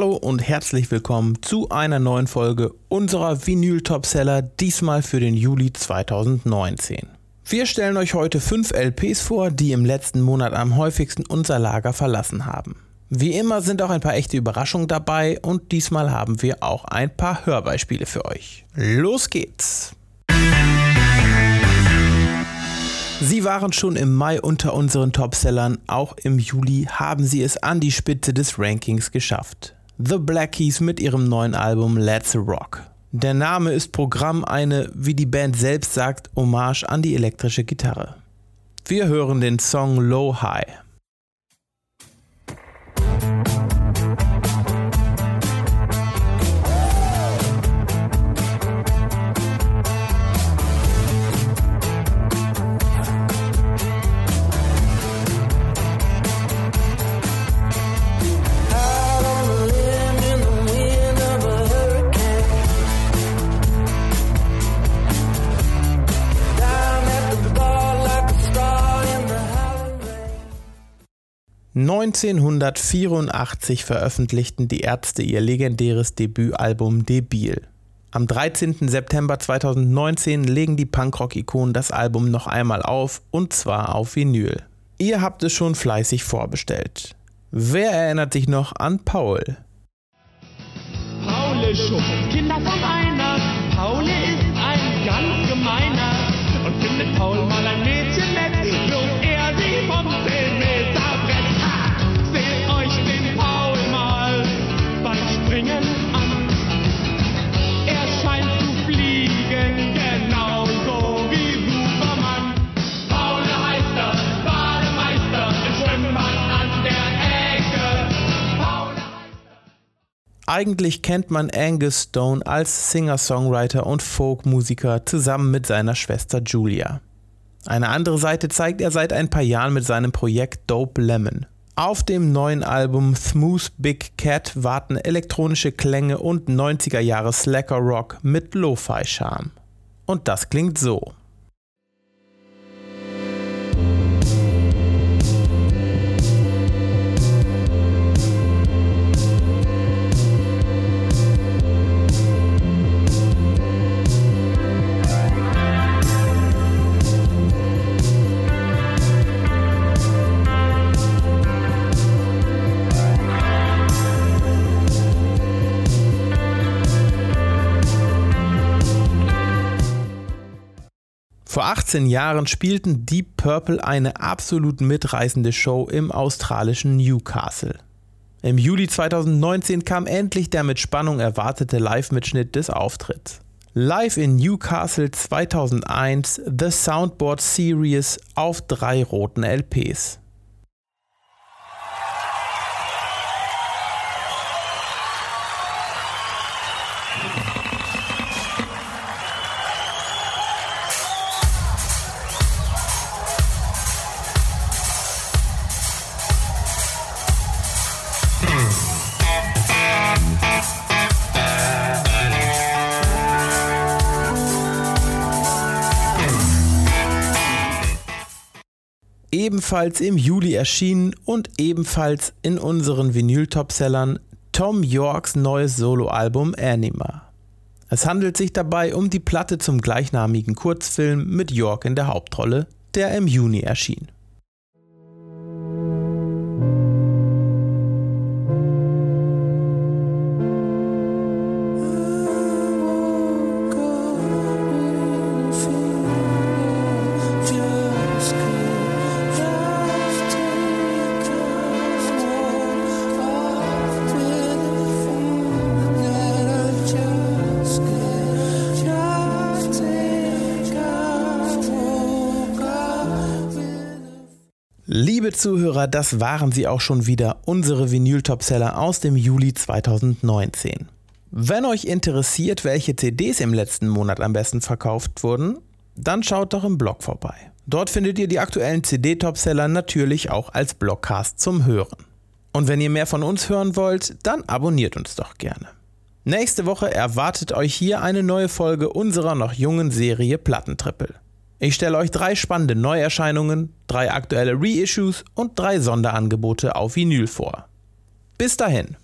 Hallo und herzlich willkommen zu einer neuen Folge unserer Vinyl-Topseller, diesmal für den Juli 2019. Wir stellen euch heute fünf LPs vor, die im letzten Monat am häufigsten unser Lager verlassen haben. Wie immer sind auch ein paar echte Überraschungen dabei und diesmal haben wir auch ein paar Hörbeispiele für euch. Los geht's! Sie waren schon im Mai unter unseren Topsellern, auch im Juli haben sie es an die Spitze des Rankings geschafft. The Black Keys mit ihrem neuen Album Let's Rock. Der Name ist Programm, eine, wie die Band selbst sagt, Hommage an die elektrische Gitarre. Wir hören den Song Low High. 1984 veröffentlichten die Ärzte ihr legendäres Debütalbum Debil. Am 13. September 2019 legen die Punkrock-Ikonen das Album noch einmal auf und zwar auf Vinyl. Ihr habt es schon fleißig vorbestellt. Wer erinnert sich noch an Paul? Paul ist Kinder von einer. Paul ist ein ganz gemeiner und findet Paul Eigentlich kennt man Angus Stone als Singer-Songwriter und Folkmusiker zusammen mit seiner Schwester Julia. Eine andere Seite zeigt er seit ein paar Jahren mit seinem Projekt Dope Lemon. Auf dem neuen Album Smooth Big Cat warten elektronische Klänge und 90er Jahre Slacker Rock mit Lo-Fi-Charme. Und das klingt so. Vor 18 Jahren spielten Deep Purple eine absolut mitreißende Show im australischen Newcastle. Im Juli 2019 kam endlich der mit Spannung erwartete Live-Mitschnitt des Auftritts. Live in Newcastle 2001 The Soundboard Series auf drei roten LPs. Ebenfalls im Juli erschienen und ebenfalls in unseren Vinyl-Topsellern Tom Yorks neues Soloalbum Anima. Es handelt sich dabei um die Platte zum gleichnamigen Kurzfilm mit York in der Hauptrolle, der im Juni erschien. Liebe Zuhörer, das waren sie auch schon wieder, unsere Vinyl-Topseller aus dem Juli 2019. Wenn euch interessiert, welche CDs im letzten Monat am besten verkauft wurden, dann schaut doch im Blog vorbei. Dort findet ihr die aktuellen CD-Topseller natürlich auch als Blogcast zum Hören. Und wenn ihr mehr von uns hören wollt, dann abonniert uns doch gerne. Nächste Woche erwartet euch hier eine neue Folge unserer noch jungen Serie Plattentrippel. Ich stelle euch drei spannende Neuerscheinungen, drei aktuelle Reissues und drei Sonderangebote auf Vinyl vor. Bis dahin.